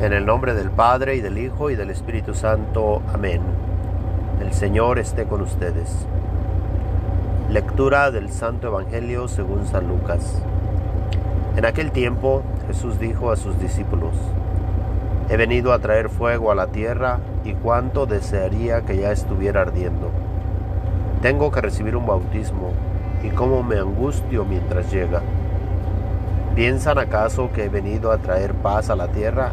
En el nombre del Padre y del Hijo y del Espíritu Santo. Amén. El Señor esté con ustedes. Lectura del Santo Evangelio según San Lucas. En aquel tiempo Jesús dijo a sus discípulos, He venido a traer fuego a la tierra y cuánto desearía que ya estuviera ardiendo. Tengo que recibir un bautismo y cómo me angustio mientras llega. ¿Piensan acaso que he venido a traer paz a la tierra?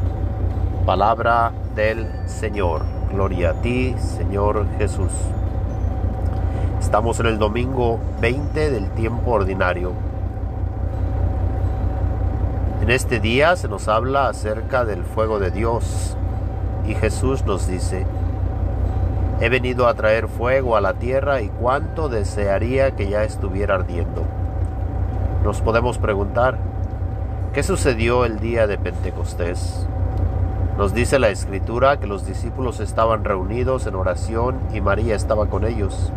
Palabra del Señor. Gloria a ti, Señor Jesús. Estamos en el domingo 20 del tiempo ordinario. En este día se nos habla acerca del fuego de Dios y Jesús nos dice, he venido a traer fuego a la tierra y cuánto desearía que ya estuviera ardiendo. Nos podemos preguntar, ¿qué sucedió el día de Pentecostés? Nos dice la escritura que los discípulos estaban reunidos en oración y María estaba con ellos.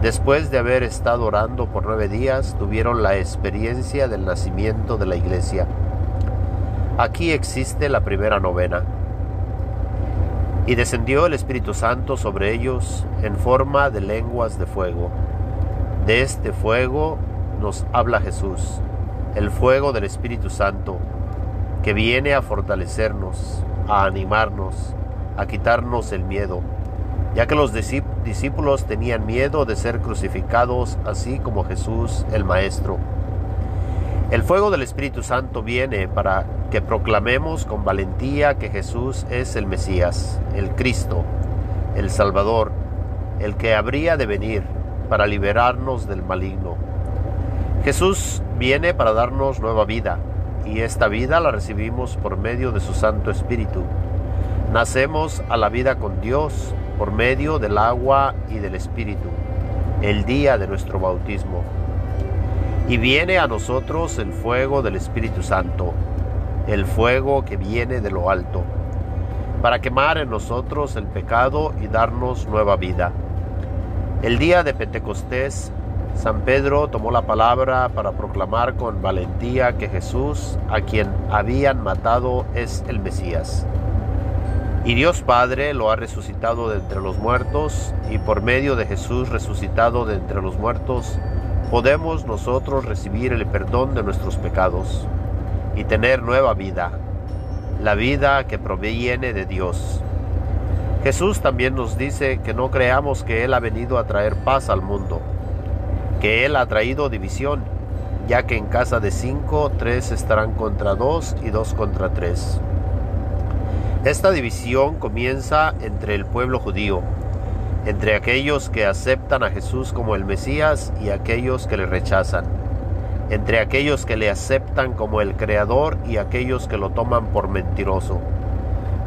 Después de haber estado orando por nueve días, tuvieron la experiencia del nacimiento de la iglesia. Aquí existe la primera novena. Y descendió el Espíritu Santo sobre ellos en forma de lenguas de fuego. De este fuego nos habla Jesús, el fuego del Espíritu Santo que viene a fortalecernos, a animarnos, a quitarnos el miedo, ya que los discípulos tenían miedo de ser crucificados así como Jesús el Maestro. El fuego del Espíritu Santo viene para que proclamemos con valentía que Jesús es el Mesías, el Cristo, el Salvador, el que habría de venir para liberarnos del maligno. Jesús viene para darnos nueva vida, y esta vida la recibimos por medio de su Santo Espíritu. Nacemos a la vida con Dios por medio del agua y del Espíritu, el día de nuestro bautismo. Y viene a nosotros el fuego del Espíritu Santo, el fuego que viene de lo alto, para quemar en nosotros el pecado y darnos nueva vida. El día de Pentecostés San Pedro tomó la palabra para proclamar con valentía que Jesús, a quien habían matado, es el Mesías. Y Dios Padre lo ha resucitado de entre los muertos, y por medio de Jesús resucitado de entre los muertos, podemos nosotros recibir el perdón de nuestros pecados y tener nueva vida, la vida que proviene de Dios. Jesús también nos dice que no creamos que Él ha venido a traer paz al mundo, que Él ha traído división, ya que en casa de cinco, tres estarán contra dos y dos contra tres. Esta división comienza entre el pueblo judío, entre aquellos que aceptan a Jesús como el Mesías y aquellos que le rechazan, entre aquellos que le aceptan como el Creador y aquellos que lo toman por mentiroso.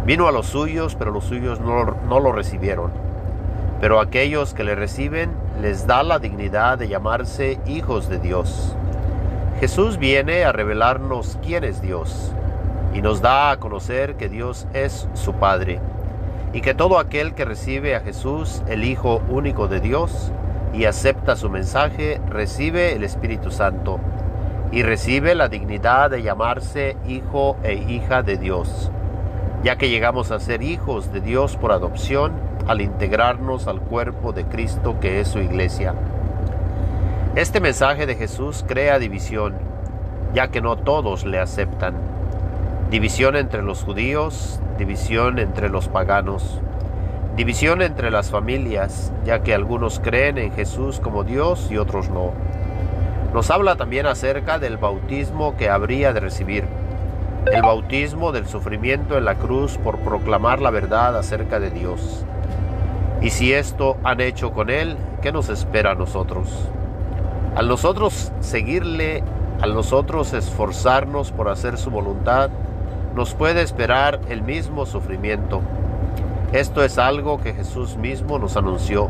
Vino a los suyos, pero los suyos no, no lo recibieron pero aquellos que le reciben les da la dignidad de llamarse hijos de Dios. Jesús viene a revelarnos quién es Dios y nos da a conocer que Dios es su Padre y que todo aquel que recibe a Jesús, el Hijo único de Dios, y acepta su mensaje, recibe el Espíritu Santo y recibe la dignidad de llamarse hijo e hija de Dios, ya que llegamos a ser hijos de Dios por adopción al integrarnos al cuerpo de Cristo que es su iglesia. Este mensaje de Jesús crea división, ya que no todos le aceptan. División entre los judíos, división entre los paganos, división entre las familias, ya que algunos creen en Jesús como Dios y otros no. Nos habla también acerca del bautismo que habría de recibir, el bautismo del sufrimiento en la cruz por proclamar la verdad acerca de Dios. Y si esto han hecho con Él, ¿qué nos espera a nosotros? Al nosotros seguirle, al nosotros esforzarnos por hacer su voluntad, nos puede esperar el mismo sufrimiento. Esto es algo que Jesús mismo nos anunció.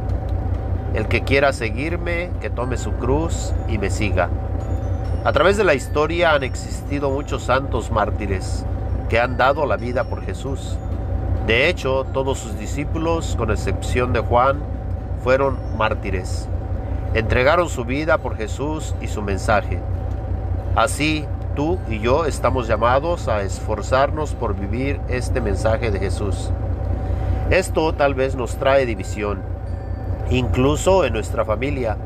El que quiera seguirme, que tome su cruz y me siga. A través de la historia han existido muchos santos mártires que han dado la vida por Jesús. De hecho, todos sus discípulos, con excepción de Juan, fueron mártires. Entregaron su vida por Jesús y su mensaje. Así, tú y yo estamos llamados a esforzarnos por vivir este mensaje de Jesús. Esto tal vez nos trae división, incluso en nuestra familia,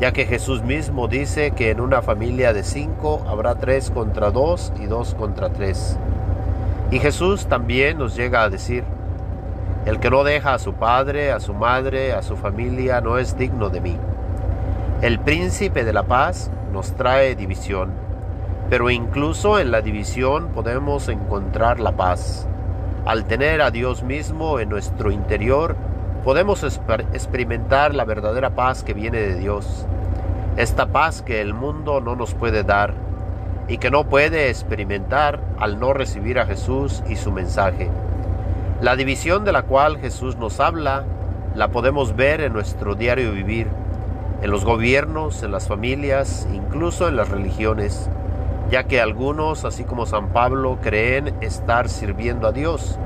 ya que Jesús mismo dice que en una familia de cinco habrá tres contra dos y dos contra tres. Y Jesús también nos llega a decir, el que no deja a su padre, a su madre, a su familia, no es digno de mí. El príncipe de la paz nos trae división, pero incluso en la división podemos encontrar la paz. Al tener a Dios mismo en nuestro interior, podemos experimentar la verdadera paz que viene de Dios. Esta paz que el mundo no nos puede dar y que no puede experimentar al no recibir a Jesús y su mensaje. La división de la cual Jesús nos habla la podemos ver en nuestro diario vivir, en los gobiernos, en las familias, incluso en las religiones, ya que algunos, así como San Pablo, creen estar sirviendo a Dios,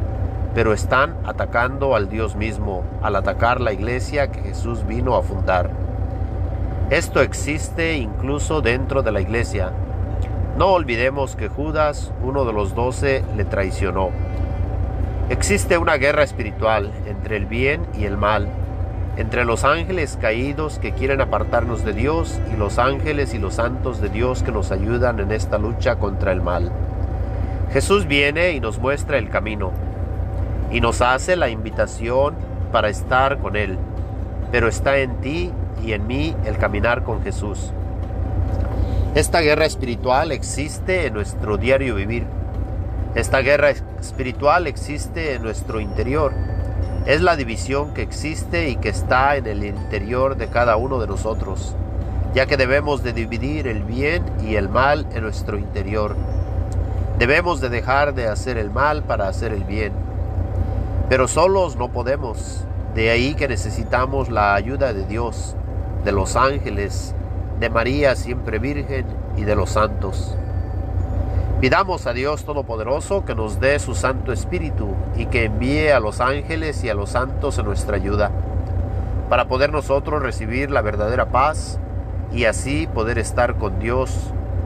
pero están atacando al Dios mismo al atacar la iglesia que Jesús vino a fundar. Esto existe incluso dentro de la iglesia. No olvidemos que Judas, uno de los doce, le traicionó. Existe una guerra espiritual entre el bien y el mal, entre los ángeles caídos que quieren apartarnos de Dios y los ángeles y los santos de Dios que nos ayudan en esta lucha contra el mal. Jesús viene y nos muestra el camino y nos hace la invitación para estar con Él, pero está en ti y en mí el caminar con Jesús. Esta guerra espiritual existe en nuestro diario vivir esta guerra espiritual existe en nuestro interior. Es la división que existe y que está en el interior de cada uno de nosotros, ya que debemos de dividir el bien y el mal en nuestro interior. Debemos de dejar de hacer el mal para hacer el bien. Pero solos no podemos. De ahí que necesitamos la ayuda de Dios, de los ángeles, de María siempre Virgen y de los santos. Pidamos a Dios Todopoderoso que nos dé su Santo Espíritu y que envíe a los ángeles y a los santos en nuestra ayuda, para poder nosotros recibir la verdadera paz y así poder estar con Dios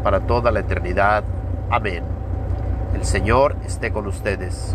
para toda la eternidad. Amén. El Señor esté con ustedes.